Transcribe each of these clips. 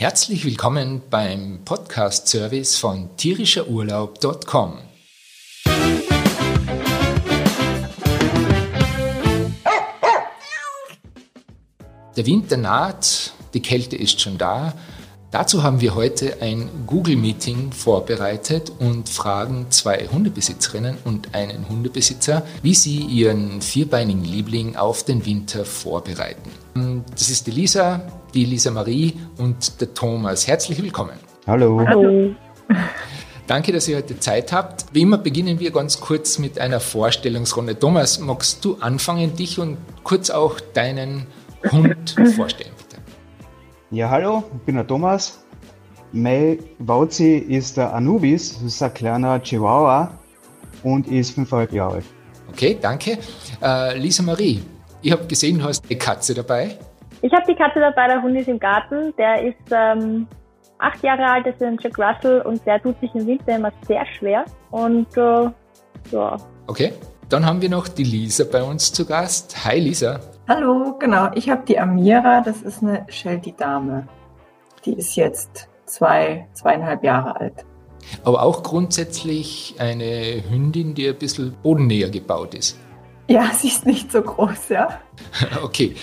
Herzlich willkommen beim Podcast-Service von tierischerurlaub.com. Der Winter naht, die Kälte ist schon da. Dazu haben wir heute ein Google-Meeting vorbereitet und fragen zwei Hundebesitzerinnen und einen Hundebesitzer, wie sie ihren vierbeinigen Liebling auf den Winter vorbereiten. Das ist die Lisa, die Lisa Marie und der Thomas. Herzlich willkommen. Hallo. Hallo. Danke, dass ihr heute Zeit habt. Wie immer beginnen wir ganz kurz mit einer Vorstellungsrunde. Thomas, magst du anfangen, dich und kurz auch deinen Hund vorstellen? Ja, hallo, ich bin der Thomas. Mein Wauzi ist der Anubis, das ist ein kleiner Chihuahua und ist fünfeinhalb Jahre alt. Okay, danke. Äh, Lisa Marie, ich habe gesehen, du hast eine Katze dabei. Ich habe die Katze dabei, der Hund ist im Garten. Der ist ähm, acht Jahre alt, das ist ein Jack Russell und der tut sich im Winter immer sehr schwer. Und äh, ja. Okay, dann haben wir noch die Lisa bei uns zu Gast. Hi Lisa. Hallo, genau. Ich habe die Amira, das ist eine Sheltie-Dame. Die ist jetzt zwei, zweieinhalb Jahre alt. Aber auch grundsätzlich eine Hündin, die ein bisschen bodennäher gebaut ist. Ja, sie ist nicht so groß, ja. Okay.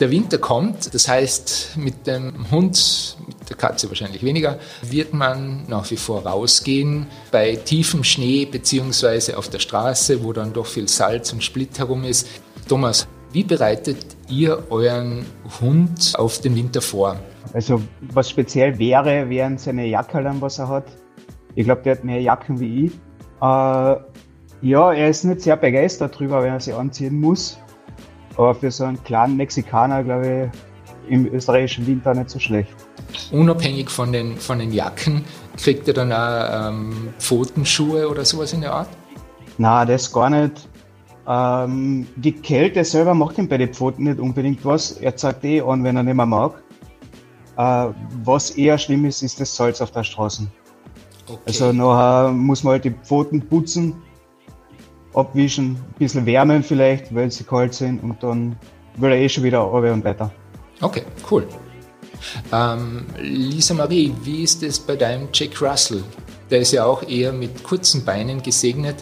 Der Winter kommt, das heißt, mit dem Hund, mit der Katze wahrscheinlich weniger, wird man nach wie vor rausgehen. Bei tiefem Schnee beziehungsweise auf der Straße, wo dann doch viel Salz und Split herum ist. Thomas, wie bereitet ihr euren Hund auf den Winter vor? Also was speziell wäre, wären seine Jackerlern, was er hat. Ich glaube, der hat mehr Jacken wie ich. Äh, ja, er ist nicht sehr begeistert darüber, wenn er sie anziehen muss. Aber für so einen kleinen Mexikaner, glaube ich, im österreichischen Winter nicht so schlecht. Unabhängig von den, von den Jacken, kriegt er dann auch ähm, Pfotenschuhe oder sowas in der Art? Na, das gar nicht. Ähm, die Kälte selber macht ihm bei den Pfoten nicht unbedingt was. Er zeigt eh an, wenn er nicht mehr mag. Äh, was eher schlimm ist, ist das Salz auf der Straße. Okay. Also nachher muss man halt die Pfoten putzen, abwischen, ein bisschen wärmen vielleicht, weil sie kalt sind und dann will er eh schon wieder runter und weiter. Okay, cool. Ähm, Lisa Marie, wie ist es bei deinem Jack Russell? Der ist ja auch eher mit kurzen Beinen gesegnet.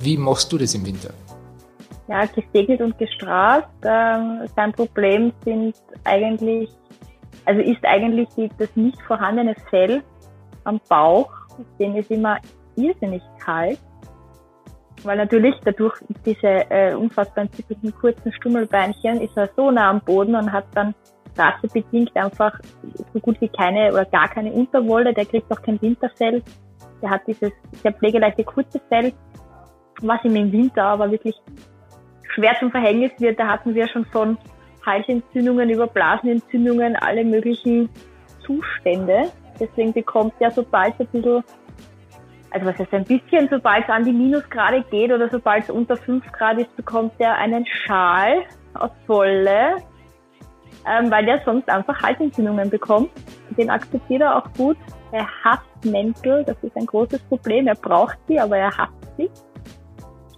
Wie machst du das im Winter? Ja, gesegelt und gestraft. Ähm, sein Problem sind eigentlich, also ist eigentlich das nicht vorhandene Fell am Bauch. Dem ist immer irrsinnig kalt. Weil natürlich dadurch diese äh, unfassbar entzückenden kurzen Stummelbeinchen ist er so nah am Boden und hat dann rassebedingt einfach so gut wie keine oder gar keine Unterwolle. Der kriegt auch kein Winterfell. Der hat dieses sehr pflegeleichte kurze Fell was ihm im Winter aber wirklich schwer zum Verhängnis wird. Da hatten wir schon von Halsentzündungen über Blasenentzündungen alle möglichen Zustände. Deswegen bekommt er, sobald es ein bisschen, also was heißt ein bisschen, sobald es an die Minusgrade geht oder sobald es unter 5 Grad ist, bekommt er einen Schal aus Wolle, ähm, weil der sonst einfach Halsentzündungen bekommt. Den akzeptiert er auch gut. Er hasst Mäntel, das ist ein großes Problem. Er braucht sie, aber er hasst sie.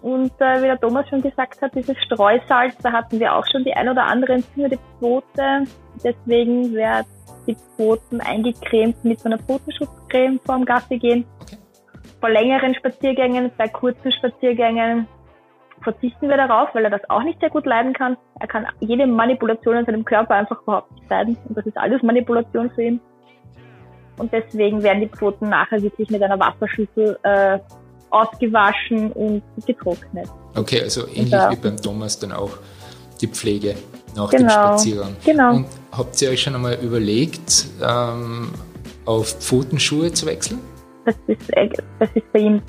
Und äh, wie der Thomas schon gesagt hat, dieses Streusalz, da hatten wir auch schon die ein oder andere entzündete Pfote. Deswegen wird die Pfoten eingecremt mit so einer Pfotenschutzcreme vorm Gassi gehen. Okay. Vor längeren Spaziergängen, bei kurzen Spaziergängen verzichten wir darauf, weil er das auch nicht sehr gut leiden kann. Er kann jede Manipulation in seinem Körper einfach überhaupt nicht leiden. Und das ist alles Manipulation für ihn. Und deswegen werden die Pfoten nachher wirklich mit einer Wasserschüssel äh, ausgewaschen und getrocknet. Okay, also ähnlich da, wie beim Thomas dann auch die Pflege nach genau, dem Spaziergang. Genau. Und habt ihr euch schon einmal überlegt, ähm, auf Pfotenschuhe zu wechseln? Das ist, äh, das ist bei ihm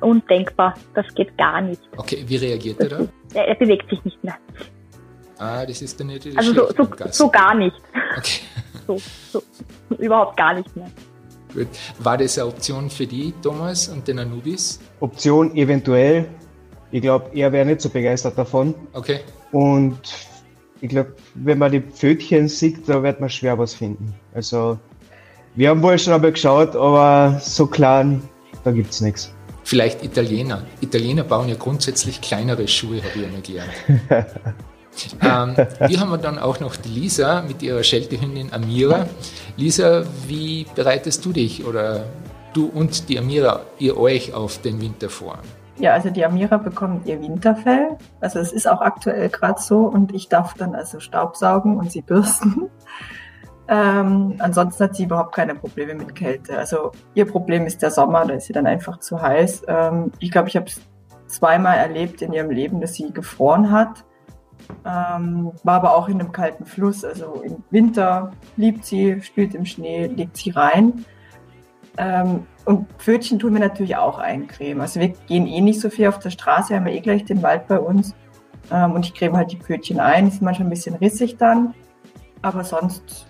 undenkbar. Das geht gar nicht. Okay, wie reagiert er da? Er, er bewegt sich nicht mehr. Ah, das ist dann nicht Also so, so, so, gar nicht. Okay. So, so, überhaupt gar nicht mehr. Gut. War das eine Option für die, Thomas, und den Anubis? Option eventuell. Ich glaube, er wäre nicht so begeistert davon. Okay. Und ich glaube, wenn man die Pfötchen sieht, da wird man schwer was finden. Also, wir haben wohl schon einmal geschaut, aber so klein, da gibt es nichts. Vielleicht Italiener. Italiener bauen ja grundsätzlich kleinere Schuhe, habe ich einmal gelernt. ähm, wir haben dann auch noch die Lisa mit ihrer Scheltehündin Amira. Lisa, wie bereitest du dich oder du und die Amira, ihr euch auf den Winter vor? Ja, also die Amira bekommt ihr Winterfell. Also es ist auch aktuell gerade so und ich darf dann also Staubsaugen und sie bürsten. Ähm, ansonsten hat sie überhaupt keine Probleme mit Kälte. Also ihr Problem ist der Sommer, da ist sie dann einfach zu heiß. Ähm, ich glaube, ich habe es zweimal erlebt in ihrem Leben, dass sie gefroren hat. Ähm, war aber auch in einem kalten Fluss. Also im Winter liebt sie, spielt im Schnee, legt sie rein. Ähm, und Pfötchen tun wir natürlich auch eincremen. Also wir gehen eh nicht so viel auf der Straße, haben wir eh gleich den Wald bei uns. Ähm, und ich creme halt die Pfötchen ein. Sind manchmal ein bisschen rissig dann. Aber sonst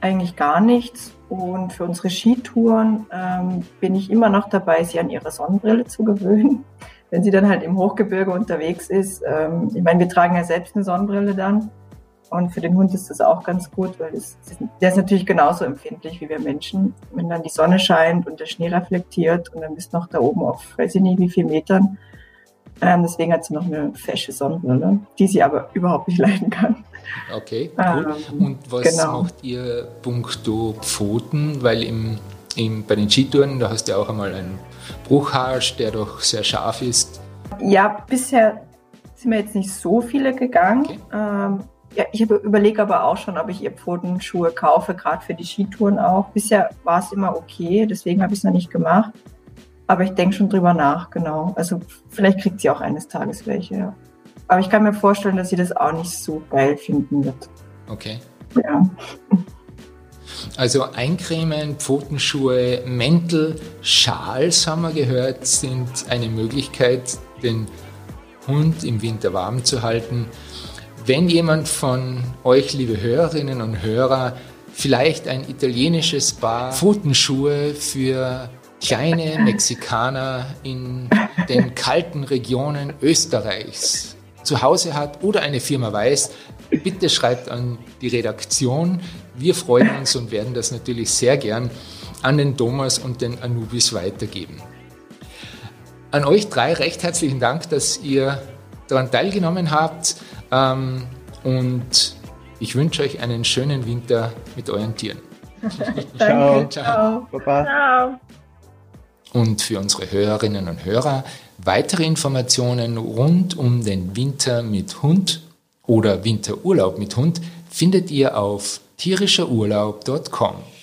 eigentlich gar nichts. Und für unsere Skitouren ähm, bin ich immer noch dabei, sie an ihre Sonnenbrille zu gewöhnen. Wenn sie dann halt im Hochgebirge unterwegs ist, ähm, ich meine, wir tragen ja selbst eine Sonnenbrille dann. Und für den Hund ist das auch ganz gut, weil es, der ist natürlich genauso empfindlich wie wir Menschen. Wenn dann die Sonne scheint und der Schnee reflektiert und dann bist du noch da oben auf, weiß ich nicht wie viel Metern. Ähm, deswegen hat sie noch eine fesche Sonnenbrille, die sie aber überhaupt nicht leiden kann. Okay, cool. Ähm, Und was genau. macht ihr puncto Pfoten? Weil im, im, bei den Skitouren, da hast du ja auch einmal einen Bruchharsch, der doch sehr scharf ist. Ja, bisher sind wir jetzt nicht so viele gegangen. Okay. Ähm, ja, ich überlege aber auch schon, ob ich ihr Pfotenschuhe kaufe, gerade für die Skitouren auch. Bisher war es immer okay, deswegen habe ich es noch nicht gemacht. Aber ich denke schon drüber nach, genau. Also vielleicht kriegt sie auch eines Tages welche, ja. Aber ich kann mir vorstellen, dass sie das auch nicht so geil finden wird. Okay. Ja. Also Eincremen, Pfotenschuhe, Mäntel, Schals haben wir gehört, sind eine Möglichkeit, den Hund im Winter warm zu halten. Wenn jemand von euch, liebe Hörerinnen und Hörer, vielleicht ein italienisches Paar Pfotenschuhe für kleine Mexikaner in den kalten Regionen Österreichs zu Hause hat oder eine Firma weiß, bitte schreibt an die Redaktion. Wir freuen uns und werden das natürlich sehr gern an den Thomas und den Anubis weitergeben. An euch drei recht herzlichen Dank, dass ihr daran teilgenommen habt ähm, und ich wünsche euch einen schönen Winter mit euren Tieren. Danke. Ciao. Ciao. Baba. Ciao. Und für unsere Hörerinnen und Hörer, Weitere Informationen rund um den Winter mit Hund oder Winterurlaub mit Hund findet ihr auf tierischerurlaub.com.